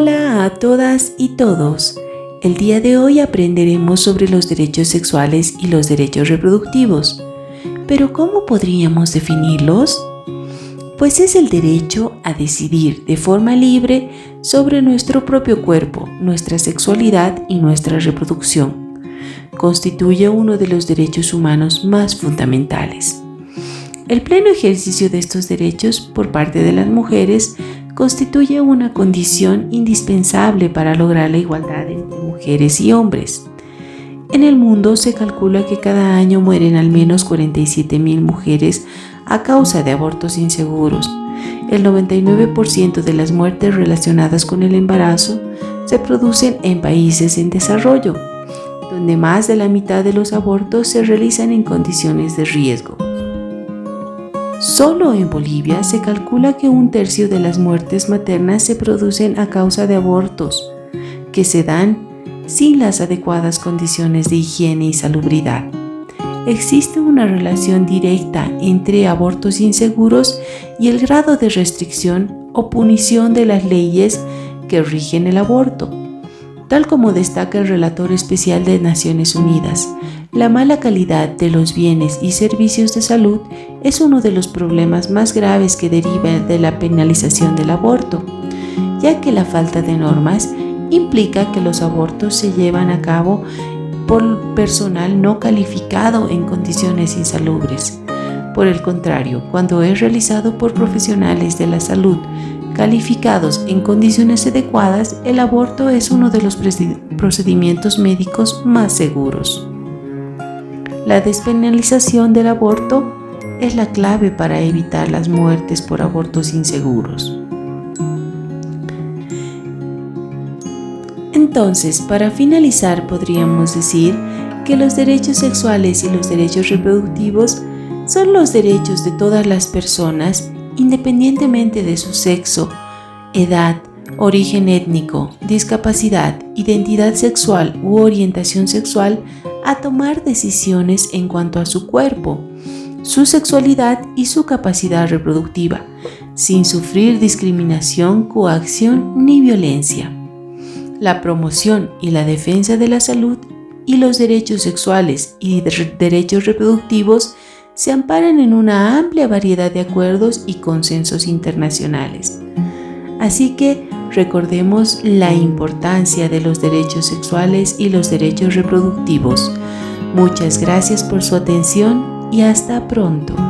Hola a todas y todos. El día de hoy aprenderemos sobre los derechos sexuales y los derechos reproductivos. Pero ¿cómo podríamos definirlos? Pues es el derecho a decidir de forma libre sobre nuestro propio cuerpo, nuestra sexualidad y nuestra reproducción. Constituye uno de los derechos humanos más fundamentales. El pleno ejercicio de estos derechos por parte de las mujeres constituye una condición indispensable para lograr la igualdad entre mujeres y hombres. En el mundo se calcula que cada año mueren al menos 47.000 mujeres a causa de abortos inseguros. El 99% de las muertes relacionadas con el embarazo se producen en países en desarrollo, donde más de la mitad de los abortos se realizan en condiciones de riesgo. Solo en Bolivia se calcula que un tercio de las muertes maternas se producen a causa de abortos que se dan sin las adecuadas condiciones de higiene y salubridad. Existe una relación directa entre abortos inseguros y el grado de restricción o punición de las leyes que rigen el aborto. Tal como destaca el relator especial de Naciones Unidas, la mala calidad de los bienes y servicios de salud es uno de los problemas más graves que deriva de la penalización del aborto, ya que la falta de normas implica que los abortos se llevan a cabo por personal no calificado en condiciones insalubres. Por el contrario, cuando es realizado por profesionales de la salud calificados en condiciones adecuadas, el aborto es uno de los procedimientos médicos más seguros. La despenalización del aborto es la clave para evitar las muertes por abortos inseguros. Entonces, para finalizar, podríamos decir que los derechos sexuales y los derechos reproductivos son los derechos de todas las personas independientemente de su sexo, edad, origen étnico, discapacidad, identidad sexual u orientación sexual a tomar decisiones en cuanto a su cuerpo, su sexualidad y su capacidad reproductiva, sin sufrir discriminación, coacción ni violencia. La promoción y la defensa de la salud y los derechos sexuales y derechos reproductivos se amparan en una amplia variedad de acuerdos y consensos internacionales. Así que recordemos la importancia de los derechos sexuales y los derechos reproductivos. Muchas gracias por su atención y hasta pronto.